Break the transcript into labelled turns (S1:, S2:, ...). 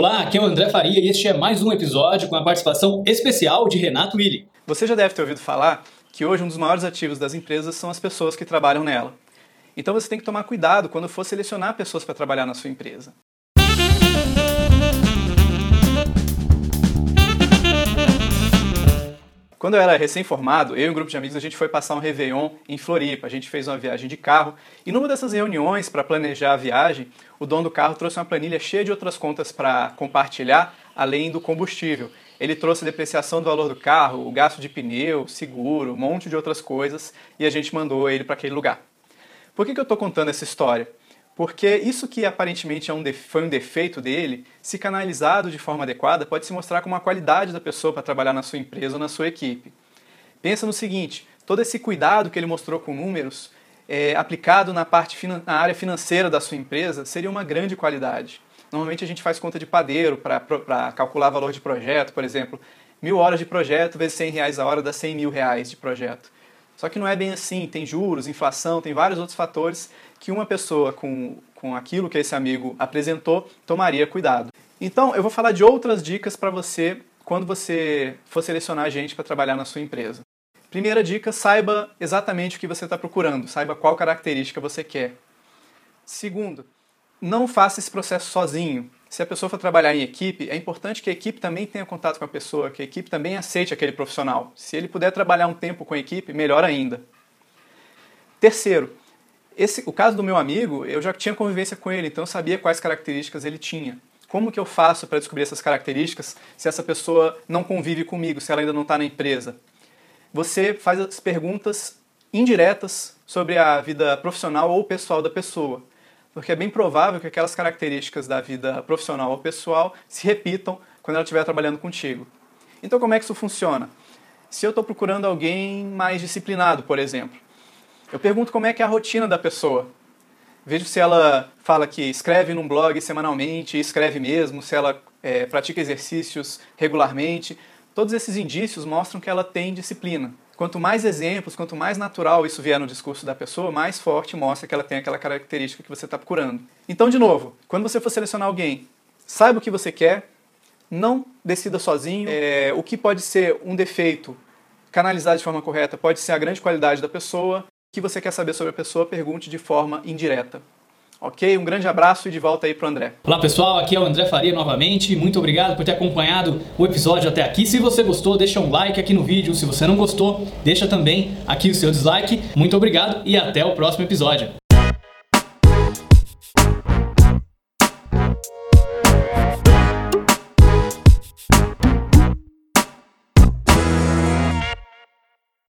S1: Olá, aqui é o André Faria e este é mais um episódio com a participação especial de Renato Willi.
S2: Você já deve ter ouvido falar que hoje um dos maiores ativos das empresas são as pessoas que trabalham nela. Então você tem que tomar cuidado quando for selecionar pessoas para trabalhar na sua empresa. Quando eu era recém-formado, eu e um grupo de amigos, a gente foi passar um Réveillon em Floripa. A gente fez uma viagem de carro. E numa dessas reuniões para planejar a viagem, o dono do carro trouxe uma planilha cheia de outras contas para compartilhar, além do combustível. Ele trouxe a depreciação do valor do carro, o gasto de pneu, seguro, um monte de outras coisas, e a gente mandou ele para aquele lugar. Por que, que eu estou contando essa história? Porque isso que aparentemente é um foi um defeito dele, se canalizado de forma adequada, pode se mostrar como uma qualidade da pessoa para trabalhar na sua empresa ou na sua equipe. Pensa no seguinte: todo esse cuidado que ele mostrou com números, é, aplicado na, parte na área financeira da sua empresa, seria uma grande qualidade. Normalmente a gente faz conta de padeiro para calcular valor de projeto, por exemplo. Mil horas de projeto vezes 100 reais a hora dá 100 mil reais de projeto. Só que não é bem assim, tem juros, inflação, tem vários outros fatores que uma pessoa com, com aquilo que esse amigo apresentou tomaria cuidado. Então, eu vou falar de outras dicas para você quando você for selecionar gente para trabalhar na sua empresa. Primeira dica, saiba exatamente o que você está procurando, saiba qual característica você quer. Segundo, não faça esse processo sozinho se a pessoa for trabalhar em equipe, é importante que a equipe também tenha contato com a pessoa, que a equipe também aceite aquele profissional. Se ele puder trabalhar um tempo com a equipe, melhor ainda. Terceiro, esse, o caso do meu amigo, eu já tinha convivência com ele, então eu sabia quais características ele tinha. Como que eu faço para descobrir essas características se essa pessoa não convive comigo, se ela ainda não está na empresa? Você faz as perguntas indiretas sobre a vida profissional ou pessoal da pessoa porque é bem provável que aquelas características da vida profissional ou pessoal se repitam quando ela estiver trabalhando contigo. Então, como é que isso funciona? Se eu estou procurando alguém mais disciplinado, por exemplo, eu pergunto como é que é a rotina da pessoa. Vejo se ela fala que escreve num blog semanalmente, escreve mesmo, se ela é, pratica exercícios regularmente. Todos esses indícios mostram que ela tem disciplina. Quanto mais exemplos, quanto mais natural isso vier no discurso da pessoa, mais forte mostra que ela tem aquela característica que você está procurando. Então, de novo, quando você for selecionar alguém, saiba o que você quer, não decida sozinho. É, o que pode ser um defeito canalizado de forma correta pode ser a grande qualidade da pessoa. O que você quer saber sobre a pessoa, pergunte de forma indireta. Ok? Um grande abraço e de volta aí pro André.
S1: Olá pessoal, aqui é o André Faria novamente. Muito obrigado por ter acompanhado o episódio até aqui. Se você gostou, deixa um like aqui no vídeo. Se você não gostou, deixa também aqui o seu dislike. Muito obrigado e até o próximo episódio.